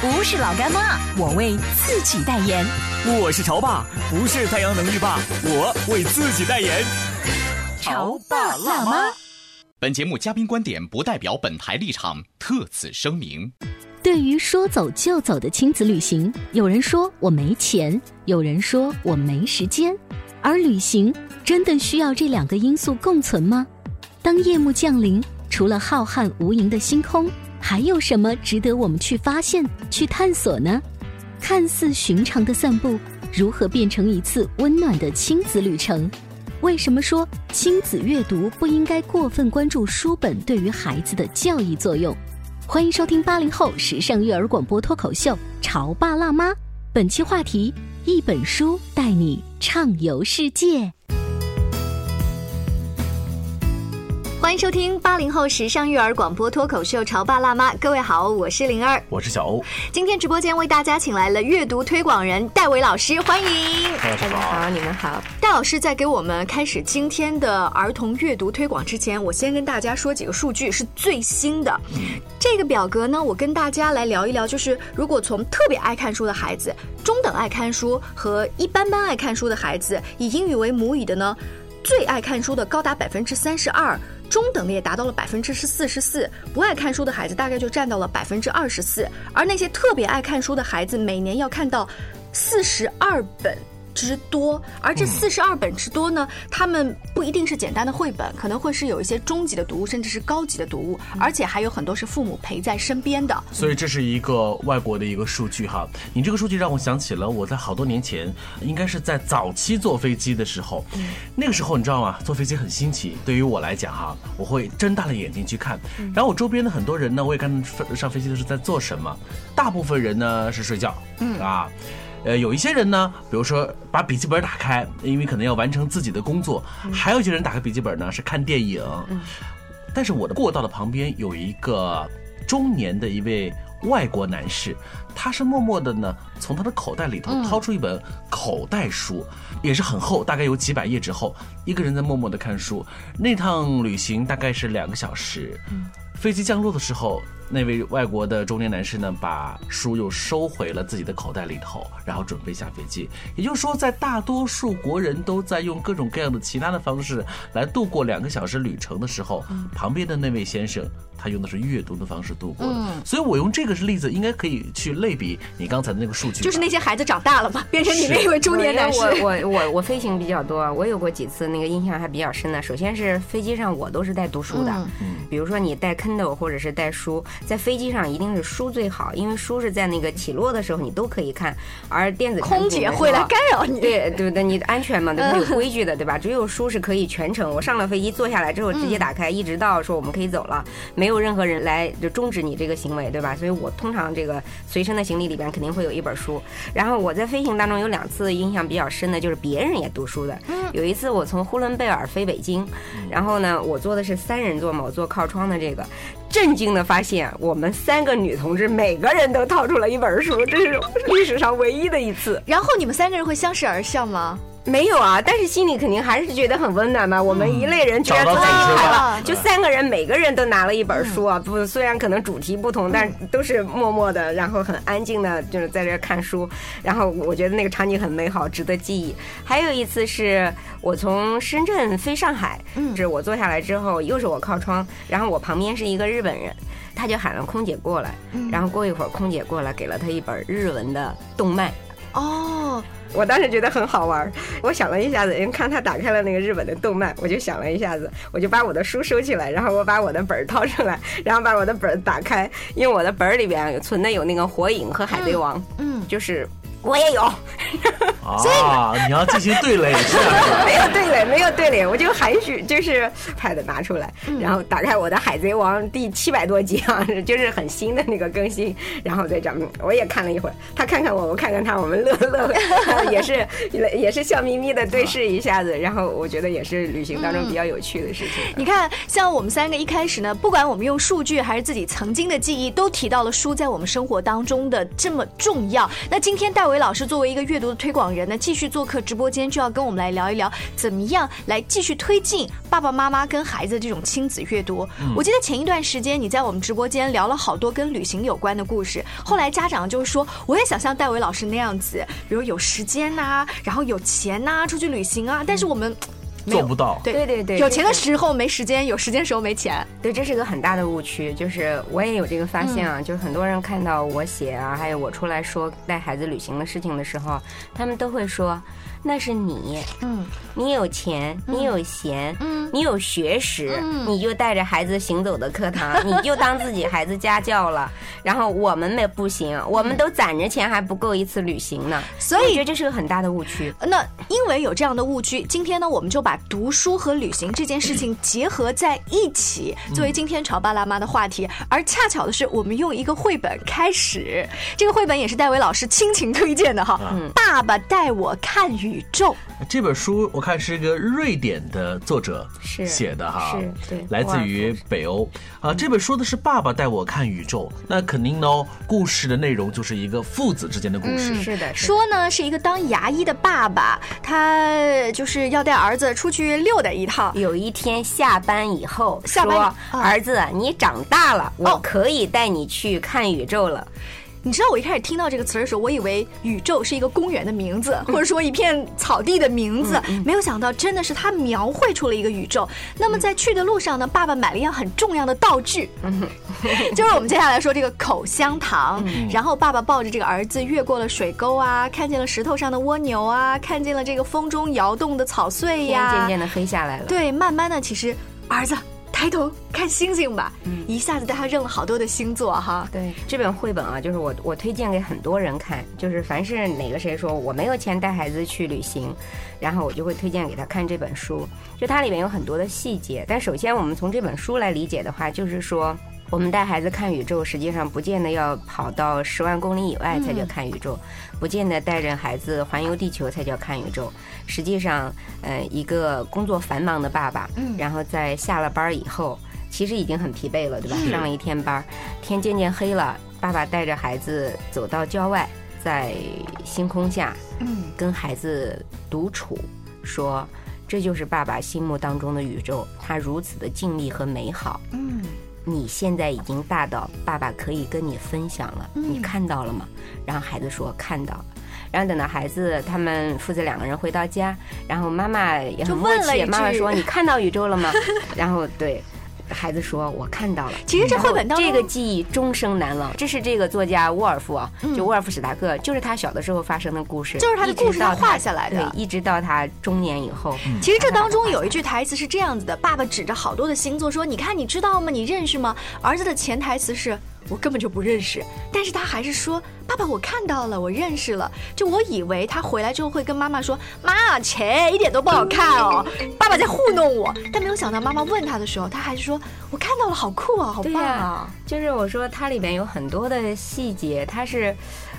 不是老干妈，我为自己代言。我是潮爸，不是太阳能浴霸，我为自己代言。潮爸辣妈。本节目嘉宾观点不代表本台立场，特此声明。对于说走就走的亲子旅行，有人说我没钱，有人说我没时间，而旅行真的需要这两个因素共存吗？当夜幕降临，除了浩瀚无垠的星空，还有什么值得我们去发现、去探索呢？看似寻常的散步，如何变成一次温暖的亲子旅程？为什么说亲子阅读不应该过分关注书本对于孩子的教育作用？欢迎收听八零后时尚育儿广播脱口秀《潮爸辣妈》，本期话题：一本书带你畅游世界。欢迎收听八零后时尚育儿广播脱口秀《潮爸辣妈》，各位好，我是灵儿，我是小欧。今天直播间为大家请来了阅读推广人戴维老师，欢迎大家好，你们好。戴老师在给我们开始今天的儿童阅读推广之前，我先跟大家说几个数据，是最新的。这个表格呢，我跟大家来聊一聊，就是如果从特别爱看书的孩子、中等爱看书和一般般爱看书的孩子，以英语为母语的呢，最爱看书的高达百分之三十二。中等的也达到了百分之十四十四，不爱看书的孩子大概就占到了百分之二十四，而那些特别爱看书的孩子，每年要看到四十二本。之多，而这四十二本之多呢，他们不一定是简单的绘本，可能会是有一些中级的读物，甚至是高级的读物，而且还有很多是父母陪在身边的。所以这是一个外国的一个数据哈。你这个数据让我想起了我在好多年前，应该是在早期坐飞机的时候，那个时候你知道吗？坐飞机很新奇，对于我来讲哈，我会睁大了眼睛去看。然后我周边的很多人呢，我也看上飞机的时候在做什么，大部分人呢是睡觉，嗯啊。呃，有一些人呢，比如说把笔记本打开，因为可能要完成自己的工作；还有一些人打开笔记本呢是看电影。但是我的过道的旁边有一个中年的一位外国男士，他是默默的呢从他的口袋里头掏出一本口袋书，也是很厚，大概有几百页之后，一个人在默默的看书。那趟旅行大概是两个小时。飞机降落的时候。那位外国的中年男士呢，把书又收回了自己的口袋里头，然后准备下飞机。也就是说，在大多数国人都在用各种各样的其他的方式来度过两个小时旅程的时候，旁边的那位先生，他用的是阅读的方式度过的。所以我用这个是例子，应该可以去类比你刚才的那个数据。就是那些孩子长大了嘛，变成你那位中年男士。我我我我飞行比较多，我有过几次那个印象还比较深的。首先是飞机上我都是带读书的，比如说你带 Kindle 或者是带书。在飞机上一定是书最好，因为书是在那个起落的时候你都可以看，而电子空姐会来干扰你。对 对对，你安全嘛，对吧？有规矩的，对吧？只有书是可以全程，我上了飞机坐下来之后直接打开，一直到说我们可以走了，没有任何人来就终止你这个行为，对吧？所以我通常这个随身的行李里边肯定会有一本书。然后我在飞行当中有两次印象比较深的，就是别人也读书的。有一次我从呼伦贝尔飞北京，然后呢，我坐的是三人座嘛，我坐靠窗的这个。震惊的发现，我们三个女同志每个人都掏出了一本书，这是历史上唯一的一次。然后你们三个人会相视而笑吗？没有啊，但是心里肯定还是觉得很温暖嘛。我们一类人居然坐在一起了，就三个人，每个人都拿了一本书啊。不，虽然可能主题不同，但都是默默的，然后很安静的，就是在这看书。然后我觉得那个场景很美好，值得记忆。还有一次是我从深圳飞上海，是我坐下来之后，又是我靠窗，然后我旁边是一个日本人，他就喊了空姐过来，然后过一会儿空姐过来给了他一本日文的动漫。哦，我当时觉得很好玩儿，我想了一下子，因为看他打开了那个日本的动漫，我就想了一下子，我就把我的书收起来，然后我把我的本儿掏出来，然后把我的本儿打开，因为我的本儿里边存的有那个火影和海贼王，嗯，就是我也有，啊，你要进行对垒 是吧？没有对垒，没有对垒，我就含蓄就是 pad 拿出来，然后打开我的《海贼王》第七百多集啊，就是很新的那个更新，然后再讲，嗯我也看了一会儿，他看看我，我看看他，我们乐乐，然后也是 也是笑眯眯的对视一下子，然后我觉得也是旅行当中比较有趣的事情。你看，像我们三个一开始呢，不管我们用数据还是自己曾经的记忆，都提到了书在我们生活当中的这么重要。那今天戴维老师作为一个阅读的推广人呢，继续做客直播间，就要跟我们来聊一聊，怎么样来继续推进爸爸妈妈跟孩子这种亲子阅读。我记得前一段时间你在我们直播间聊了好多跟旅行有关的故事，后来家长就是说，我也想像戴维老师那样子，比如有时间呐、然后有钱呐、出去旅行啊，但是我们。做不到。对对对对有钱的时候没时间，有时间的时候没钱。对，这是个很大的误区，就是我也有这个发现啊，就是很多人看到我写啊，还有我出来说带孩子旅行的事情的时候，他们都会说那是你，嗯你有钱，你有闲，嗯你有学识，嗯你就带着孩子行走的课堂，你就当自己孩子家教了。然后我们没不行，我们都攒着钱还不够一次旅行呢。所以我觉得这是个很大的误区。那因为有这样的误区，今天呢，我们就把读书和旅行这件事情 结合在一起，作为今天潮爸辣妈的话题。而恰巧的是，我们用一个绘本开始，这个绘本也是戴维老师亲情推荐的哈。爸爸带我看宇宙。这本书我看是一个瑞典的作者是写的哈，是对来自于北欧啊。这本书的是《爸爸带我看宇宙》，那肯定呢，故事的内容就是一个父子之间的故事。是的，是的说呢是一个当牙医的爸爸，他就是要带儿子出去溜达一趟。有一天下班以后，下班以儿子，你长大了，哦我可以带你去看宇宙了。你知道我一开始听到这个词的时候，我以为宇宙是一个公园的名字，或者说一片草地的名字，没有想到真的是他描绘出了一个宇宙。那么在去的路上呢，爸爸买了一样很重要的道具，就是我们接下来说这个口香糖。然后爸爸抱着这个儿子越过了水沟啊，看见了石头上的蜗牛啊，看见了这个风中摇动的草穗天呀，渐渐的飞下来了。对，慢慢的，其实儿子抬头看星星吧，一下子带他认了好多的星座哈。对这本绘本啊，就是我我推荐给很多人看，就是凡是哪个谁说我没有钱带孩子去旅行，然后我就会推荐给他看这本书。就它里面有很多的细节，但首先我们从这本书来理解的话，就是说。我们带孩子看宇宙，实际上不见得要跑到十万公里以外才叫看宇宙，不见得带着孩子环游地球才叫看宇宙。实际上，呃，一个工作繁忙的爸爸，嗯然后在下了班以后，其实已经很疲惫了，对吧？上了一天班儿，天渐渐黑了，爸爸带着孩子走到郊外，在星空下嗯，跟孩子独处，说。这就是爸爸心目当中的宇宙，他如此的静谧和美好。嗯，你现在已经大到爸爸可以跟你分享了，嗯你看到了吗？然后孩子说看到了。然后等到孩子他们父子两个人回到家，然后妈妈也很默契，问了妈妈说你看到宇宙了吗？然后对。孩子说：“我看到了。”其实这绘本当中这个记忆终生难忘。这是这个作家沃尔夫啊，就沃尔夫史达克，就是他小的时候发生的故事，嗯就是他的故事他画下来的对，一直到他中年以后。其实这当中有一句台词是这样子的：爸爸指着好多的星座说：“你看，你知道吗？你认识吗？”儿子的潜台词是。我根本就不认识，但是他还是说：“爸爸，我看到了，我认识了。”就我以为他回来之后会跟妈妈说：“妈，切，一点都不好看哦，爸爸在糊弄我。”但没有想到妈妈问他的时候，他还是说：“我看到了，好酷啊，好棒啊、啊就是我说它里面有很多的细节，它是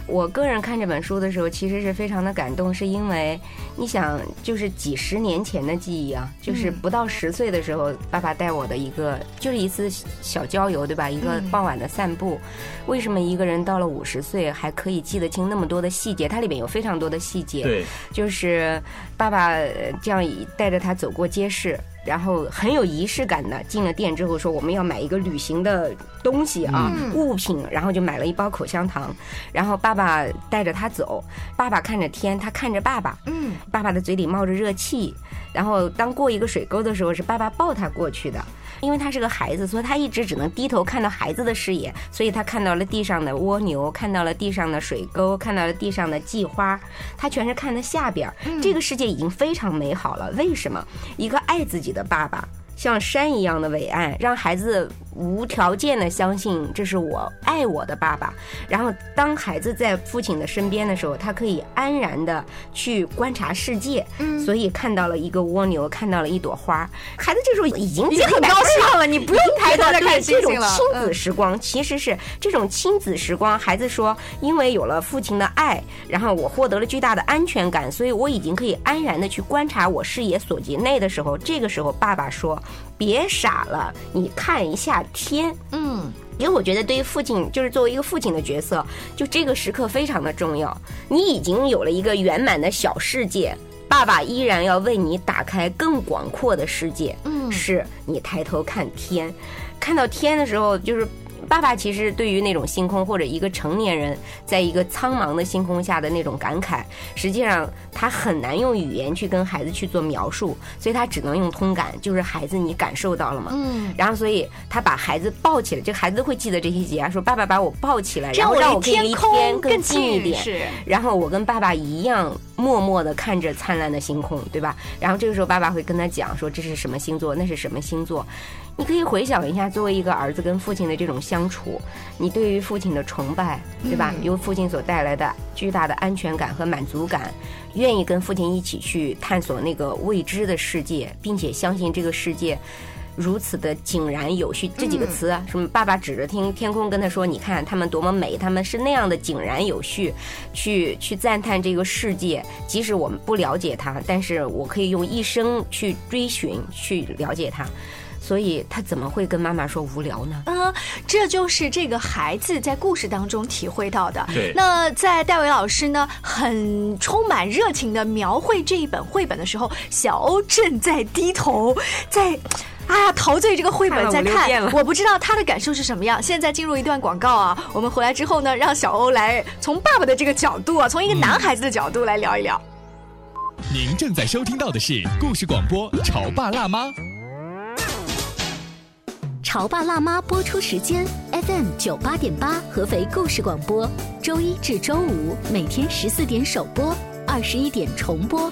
我个人看这本书的时候，其实是非常的感动，是因为你想，就是几十年前的记忆啊，就是不到十岁的时候，爸爸带我的一个，就是一次小郊游，对吧？一个傍晚的散步。为什么一个人到了五十岁还可以记得清那么多的细节？它里面有非常多的细节。对，就是爸爸呃这样带着他走过街市，然后很有仪式感的进了店之后说我们要买一个旅行的东西啊、物品，然后就买了一包口香糖，然后爸爸带着他走，爸爸看着天，他看着爸爸，嗯，爸爸的嘴里冒着热气，然后当过一个水沟的时候是爸爸抱他过去的。因为他是个孩子，所以他一直只能低头看到孩子的视野，所以他看到了地上的蜗牛，看到了地上的水沟，看到了地上的蓟花，他全是看的下边儿。这个世界已经非常美好了。为什么？一个爱自己的爸爸。像山一样的伟岸，让孩子无条件的相信这是我爱我的爸爸。然后，当孩子在父亲的身边的时候，他可以安然的去观察世界。嗯所以看到了一个蜗牛，看到了一朵花，孩子这时候已经已经很高兴了，你不用抬头再看对这种。亲子时光其实是这种亲子时光。孩子说，因为有了父亲的爱，然后我获得了巨大的安全感，所以我已经可以安然的去观察我视野所及内的时候，这个时候爸爸说：“别傻了，你看一下天。”嗯，因为我觉得对于父亲，就是作为一个父亲的角色，就这个时刻非常的重要。你已经有了一个圆满的小世界，爸爸依然要为你打开更广阔的世界。嗯是你抬头看天，看到天的时候，就是。爸爸其实对于那种星空，或者一个成年人在一个苍茫的星空下的那种感慨，实际上他很难用语言去跟孩子去做描述，所以他只能用通感，就是孩子你感受到了嘛？嗯，然后所以他把孩子抱起来，这个孩子会记得这些节啊，说爸爸把我抱起来，然后让我可以离天更更近一点，是。然后我跟爸爸一样默默地看着灿烂的星空，对吧？然后这个时候爸爸会跟他讲说这是什么星座，那是什么星座。你可以回想一下，作为一个儿子跟父亲的这种相处，你对于父亲的崇拜，对吧？由父亲所带来的巨大的安全感和满足感，愿意跟父亲一起去探索那个未知的世界，并且相信这个世界。如此的井然有序，这几个词啊，什么？爸爸指着天天空跟他说：“你看他们多么美，他们是那样的井然有序，去去赞叹这个世界。即使我们不了解它，但是我可以用一生去追寻，去了解它。所以他怎么会跟妈妈说无聊呢？嗯，这就是这个孩子在故事当中体会到的。对那在戴维老师呢，很充满热情的描绘这一本绘本的时候，小欧正在低头，在。哎呀，陶醉这个绘本在看我不知道他的感受是什么样。现在进入一段广告啊，我们回来之后呢，让小欧来从爸爸的这个角度啊，从一个男孩子的角度来聊一聊。您正在收听到的是故事广播《潮爸辣妈》。《潮爸辣妈》播出时间：FM 九八点八，合肥故事广播，周一至周五每天十四点首播，二十一点重播。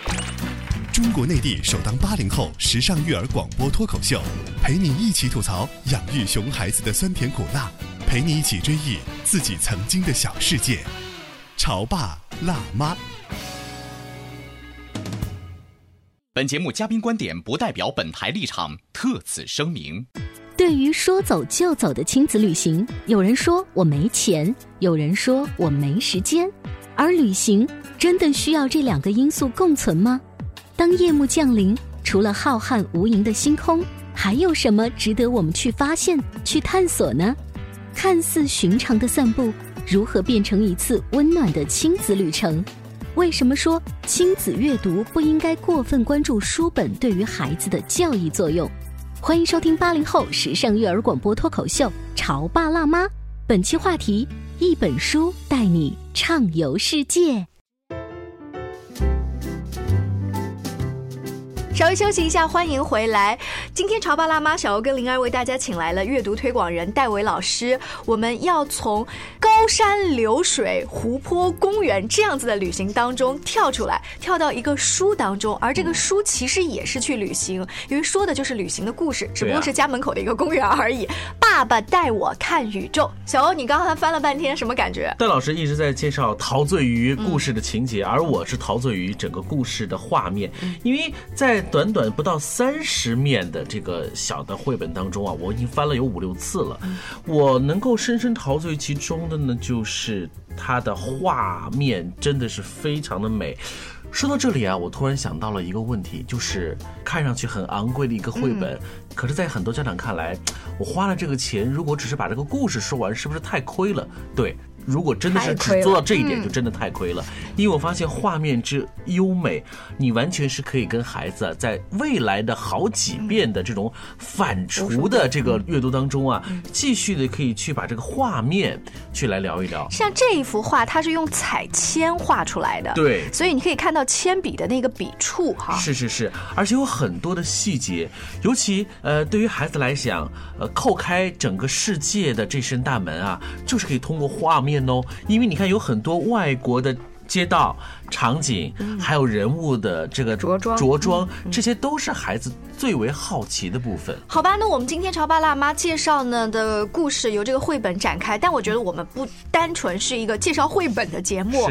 中国内地首档八零后时尚育儿广播脱口秀，陪你一起吐槽养育熊孩子的酸甜苦辣，陪你一起追忆自己曾经的小世界。潮爸辣妈。本节目嘉宾观点不代表本台立场，特此声明。对于说走就走的亲子旅行，有人说我没钱，有人说我没时间，而旅行真的需要这两个因素共存吗？当夜幕降临，除了浩瀚无垠的星空，还有什么值得我们去发现、去探索呢？看似寻常的散步，如何变成一次温暖的亲子旅程？为什么说亲子阅读不应该过分关注书本对于孩子的教育作用？欢迎收听八零后时尚育儿广播脱口秀《潮爸辣妈》，本期话题：一本书带你畅游世界。稍微休息一下，欢迎回来。今天潮爸辣妈小欧跟灵儿为大家请来了阅读推广人戴维老师。我们要从高山流水、湖泊、公园这样子的旅行当中跳出来，跳到一个书当中，而这个书其实也是去旅行，因为说的就是旅行的故事，只不过是家门口的一个公园而已。爸爸带我看宇宙。小欧，你刚才翻了半天，什么感觉？戴老师一直在介绍陶醉于故事的情节，而我是陶醉于整个故事的画面，因为在在短短不到三十面的这个小的绘本当中啊，我已经翻了有五六次了。我能够深深陶醉其中的呢，就是它的画面真的是非常的美。说到这里啊，我突然想到了一个问题，就是看上去很昂贵的一个绘本，可是，在很多家长看来，我花了这个钱，如果只是把这个故事说完，是不是太亏了？对。如果真的是只做到这一点，就真的太亏了。因为我发现画面之优美，你完全是可以跟孩子在未来的好几遍的这种反刍的这个阅读当中啊，继续的可以去把这个画面去来聊一聊。像这一幅画，它是用彩铅画出来的，对，所以你可以看到铅笔的那个笔触哈。是是是，而且有很多的细节，尤其呃，对于孩子来讲，呃，叩开整个世界的这扇大门啊，就是可以通过画面。哦，因为你看有很多外国的街道。场景，还有人物的这个着装，着装，这些都是孩子最为好奇的部分。好吧，那我们今天潮爸辣妈介绍呢的故事由这个绘本展开，但我觉得我们不单纯是一个介绍绘本的节目。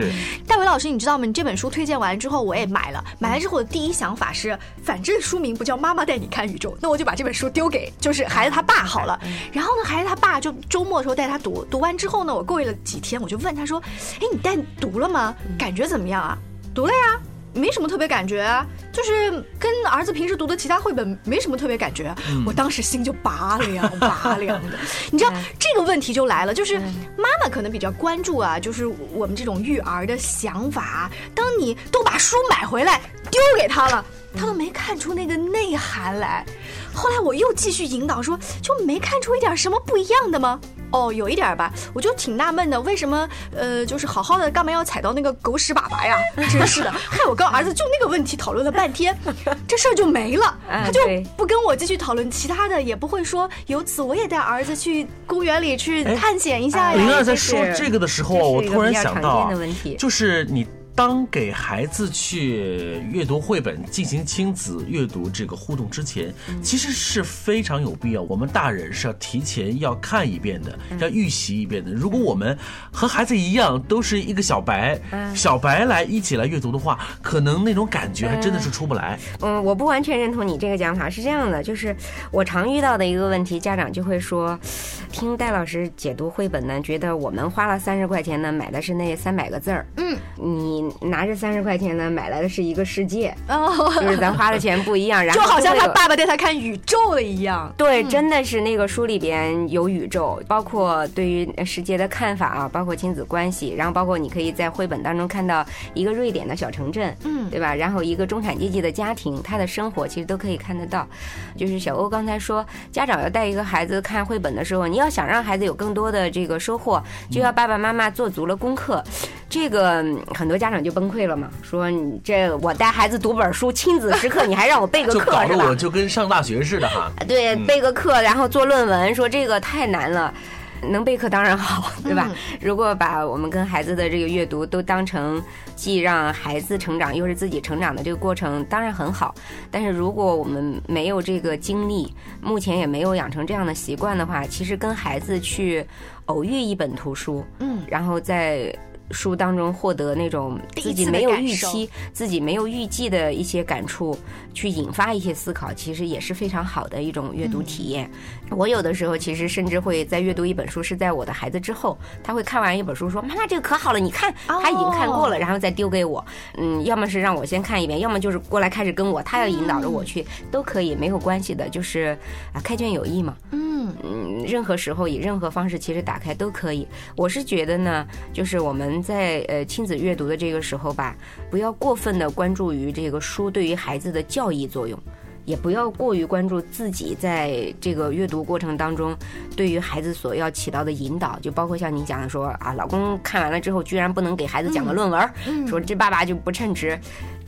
戴维老师，你知道吗？你这本书推荐完之后，我也买了。买了之后，我的第一想法是，反正书名不叫《妈妈带你看宇宙》，那我就把这本书丢给就是孩子他爸好了。然后呢，孩子他爸就周末的时候带他读，读完之后呢，我过了几天，我就问他说：“哎，你带读了吗？感觉怎么样啊？”读了呀，没什么特别感觉，就是跟儿子平时读的其他绘本没什么特别感觉。我当时心就拔凉拔凉的。你知道这个问题就来了，就是妈妈可能比较关注啊，就是我们这种育儿的想法。当你都把书买回来丢给他了，他都没看出那个内涵来。后来我又继续引导说，就没看出一点什么不一样的吗？哦，有一点吧，我就挺纳闷的，为什么呃，就是好好的，干嘛要踩到那个狗屎粑粑呀？真是的，害我跟儿子就那个问题讨论了半天，这事儿就没了，他就不跟我继续讨论其他的，也不会说由此我也带儿子去公园里去探险一下呀。灵儿在说这个的时候，我突然想到，就是你。当给孩子去阅读绘本、进行亲子阅读这个互动之前，其实是非常有必要。我们大人是要提前要看一遍的，要预习一遍的。如果我们和孩子一样，都是一个小白，小白来一起来阅读的话，可能那种感觉还真的是出不来。嗯，我不完全认同你这个讲法。是这样的，就是我常遇到的一个问题，家长就会说，听戴老师解读绘本呢，觉得我们花了三十块钱呢，买的是那三百个字儿。嗯，你。拿着三十块钱呢，买来的是一个世界，就是咱花的钱不一样，然后就好像他爸爸带他看宇宙的一样。对，真的是那个书里边有宇宙，包括对于世界的看法啊，包括亲子关系，然后包括你可以在绘本当中看到一个瑞典的小城镇，嗯，对吧？然后一个中产阶级的家庭，他的生活其实都可以看得到。就是小欧刚才说，家长要带一个孩子看绘本的时候，你要想让孩子有更多的这个收获，就要爸爸妈妈做足了功课。这个很多家长就崩溃了嘛，说你这我带孩子读本书，亲子时刻，你还让我背个课，就搞得我就跟上大学似的哈。对，背个课，然后做论文，说这个太难了。能备课当然好，对吧？如果把我们跟孩子的这个阅读都当成既让孩子成长又是自己成长的这个过程，当然很好。但是如果我们没有这个经历，目前也没有养成这样的习惯的话，其实跟孩子去偶遇一本图书，嗯，然后在。书当中获得那种自己没有预期、自己没有预计的一些感触，去引发一些思考，其实也是非常好的一种阅读体验。我有的时候其实甚至会在阅读一本书，是在我的孩子之后，他会看完一本书说：“妈妈，这个可好了，你看他已经看过了，然后再丢给我。”嗯，要么是让我先看一遍，要么就是过来开始跟我，他要引导着我去，都可以，没有关系的，就是啊，开卷有益嘛。嗯嗯，任何时候以任何方式其实打开都可以。我是觉得呢，就是我们。在呃亲子阅读的这个时候吧，不要过分的关注于这个书对于孩子的教益作用。也不要过于关注自己在这个阅读过程当中对于孩子所要起到的引导，就包括像你讲的说啊，老公看完了之后居然不能给孩子讲个论文，说这爸爸就不称职，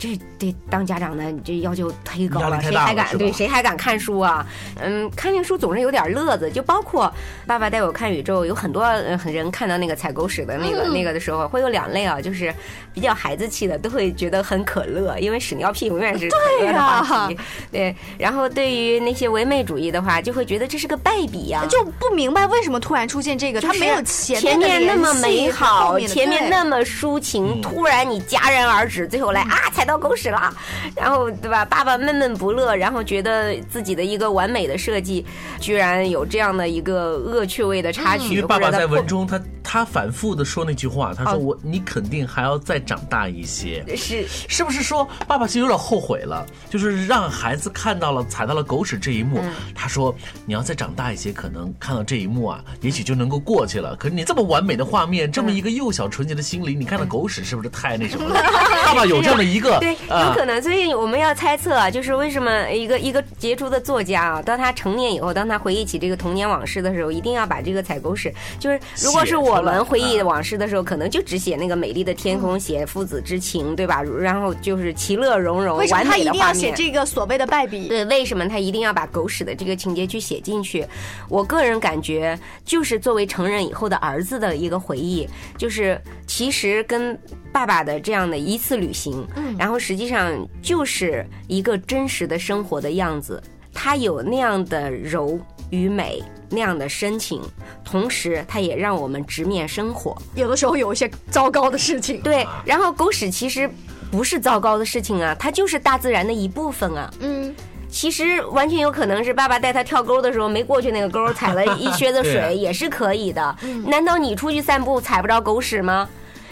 这得当家长的这要求忒高了，谁还敢对谁还敢看书啊？嗯，看那书总是有点乐子，就包括爸爸带我看宇宙，有很多人看到那个踩狗屎的那个那个的时候，会有两类啊，就是比较孩子气的都会觉得很可乐，因为屎尿屁永远是可乐的话题，对。对，然后对于那些唯美主义的话，就会觉得这是个败笔呀、就不明白为什么突然出现这个，他没有前前面那么美好前面那么抒情，突然你戛然而止，最后来啊踩到狗屎了，然后对吧？爸爸闷闷不乐，然后觉得自己的一个完美的设计，居然有这样的一个恶趣味的插曲，因为爸爸或者在文中他他反复的说那句话，他说哦我你肯定还要再长大一些。是是不是说爸爸其实有点后悔了？就是让孩子看到了踩到了狗屎这一幕。嗯他说：“你要再长大一些，可能看到这一幕啊，也许就能够过去了。可是你这么完美的画面，这么一个幼小纯洁的心灵，你看到狗屎是不是太那什么了？” 爸爸有这样的一个对，啊有可能。所以我们要猜测啊，就是为什么一个一个杰出的作家啊，当他成年以后，当他回忆起这个童年往事的时候，一定要把这个踩狗屎，就是如果是我们回忆往事的时候，可能就只写那个美丽的天空，写父子之情，对吧？然后就是其乐融融，为什么他一定要。写这个所谓的败笔？对，为什么他一定要把狗屎的这个情节去写进去？我个人感觉，就是作为成人以后的儿子的一个回忆，就是其实跟爸爸的这样的一次旅行，嗯然后实际上就是一个真实的生活的样子，它有那样的柔与美，那样的深情，同时它也让我们直面生活。有的时候有一些糟糕的事情。对，然后狗屎其实不是糟糕的事情啊，它就是大自然的一部分啊。嗯，其实完全有可能是爸爸带他跳沟的时候没过去那个沟，踩了一靴子水 也是可以的。难道你出去散步踩不着狗屎吗？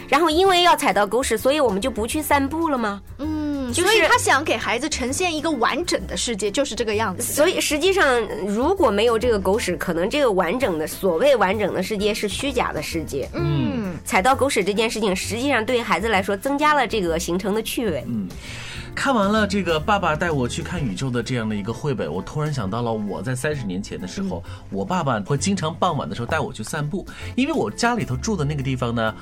然后因为要踩到狗屎，所以我们就不去散步了吗？嗯，就是所以他想给孩子呈现一个完整的世界，就是这个样子。所以实际上，如果没有这个狗屎，可能这个完整的所谓完整的世界是虚假的世界。嗯，踩到狗屎这件事情，实际上对孩子来说增加了这个形成的趣味。嗯看完了这个《爸爸带我去看宇宙》的这样的一个绘本，我突然想到了我在三十年前的时候，我爸爸会经常傍晚的时候带我去散步，因为我家里头住的那个地方呢。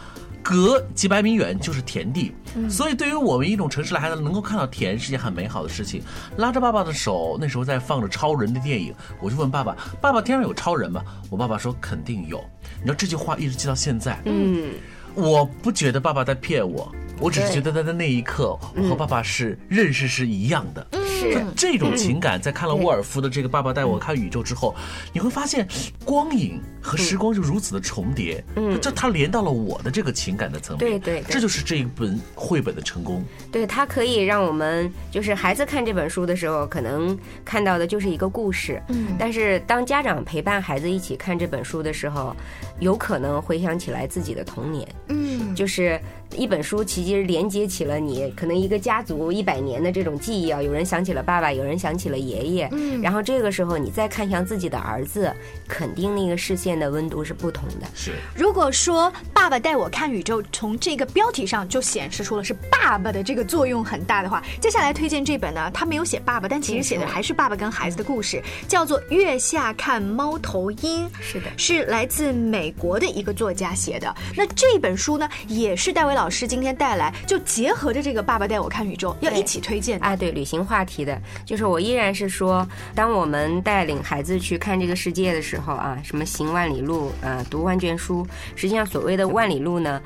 隔几百米远就是田地，所以对于我们一种城市的孩子，能够看到田是件很美好的事情。拉着爸爸的手，那时候在放着超人的电影，我就问爸爸：“爸爸，天上有超人吗？”我爸爸说：“肯定有。”你知道这句话一直记到现在。嗯，我不觉得爸爸在骗我，我只是觉得他在那一刻，我和爸爸是认识是一样的。是。这种情感，在看了沃尔夫的这个《爸爸带我看宇宙》之后，你会发现光影和时光就如此的重叠，嗯，这它连到了我的这个情感的层面，对对对。这就是这一本绘本的成功。对，它可以让我们就是孩子看这本书的时候，可能看到的就是一个故事。嗯，但是当家长陪伴孩子一起看这本书的时候，有可能回想起来自己的童年。嗯，就是一本书，其实连接起了你可能一个家族一百年的这种记忆啊。有人想起了爸爸，有人想起了爷爷。嗯，然后这个时候你再看向自己的儿子，肯定那个视线的温度是不同的。是，如果说“爸爸带我看宇宙”从这个标题上就显示出了是爸爸的这个作用很大的话，接下来推荐这本呢，他没有写爸爸，但其实写的还是爸爸跟孩子的故事，叫做《月下看猫头鹰》。是的是来自美国的一个作家写的。那这本书呢，也是戴维老师今天带来，就结合着这个“爸爸带我看宇宙”，要一起推荐的。啊，对，旅行话题的，就是我依然是说，当我们带领孩子去看这个世界的时候啊，什么行万里路，呃，读万卷书，实际上所谓的万里路呢。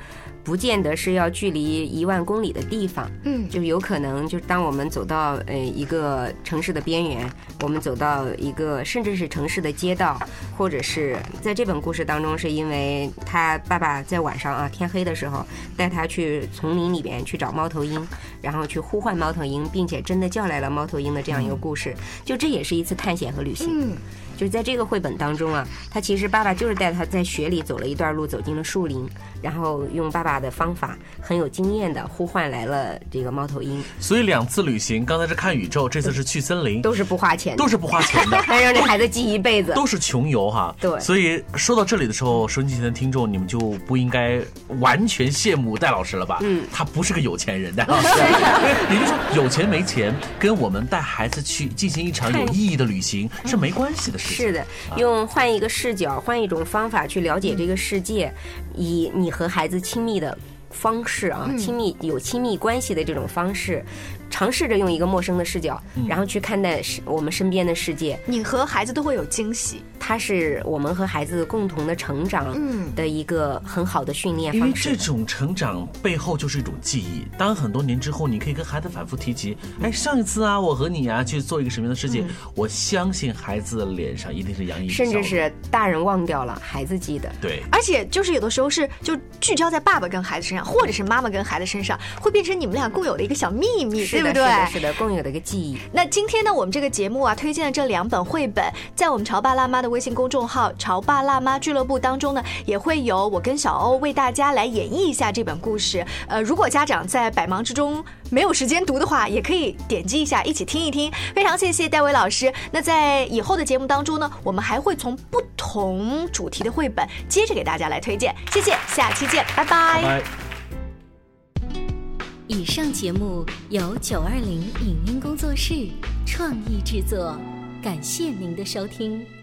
不见得是要距离一万公里的地方，嗯。就有可能就是当我们走到呃一个城市的边缘，我们走到一个甚至是城市的街道，或者是在这本故事当中，是因为他爸爸在晚上啊天黑的时候带他去丛林里边去找猫头鹰，然后去呼唤猫头鹰，并且真的叫来了猫头鹰的这样一个故事，就这也是一次探险和旅行。嗯，就是在这个绘本当中啊，他其实爸爸就是带他在雪里走了一段路，走进了树林，然后用爸爸的方法很有经验的呼唤来了这个猫头鹰，所以两次旅行，刚才是看宇宙，这次是去森林，都是不花钱的，都是不花钱的。还让这孩子记一辈子。都是穷游哈，对所以说到这里的时候，收音机前的听众，你们就不应该完全羡慕戴老师了吧？嗯，他不是个有钱人，戴老师 也就是说有钱没钱，跟我们带孩子去进行一场有意义的旅行是没关系的事情。是的，用换一个视角、换一种方法去了解这个世界，以你和孩子亲密的。方式啊，亲密有亲密关系的这种方式，尝试着用一个陌生的视角，然后去看待我们身边的世界。你和孩子都会有惊喜。它是我们和孩子共同的成长嗯的一个很好的训练因为。这种成长背后就是一种记忆。当很多年之后，你可以跟孩子反复提及，哎，上一次啊，我和你啊去做一个什么样的事情，我相信孩子的脸上一定是洋溢着甚至是大人忘掉了，孩子记得。对。而且就是有的时候是就聚焦在爸爸跟孩子身上，或者是妈妈跟孩子身上，会变成你们俩共有的一个小秘密，对不对？是的，是的，共有的一个记忆。那今天呢，我们这个节目啊，推荐的这两本绘本，在我们潮爸辣妈的微信公众号“潮爸辣妈俱乐部”当中呢，也会有我跟小欧为大家来演绎一下这本故事。呃，如果家长在百忙之中没有时间读的话，也可以点击一下，一起听一听。非常谢谢戴维老师。那在以后的节目当中呢，我们还会从不同主题的绘本接着给大家来推荐。谢谢，下期见，拜拜拜。以上节目由九二零影音工作室创意制作，感谢您的收听。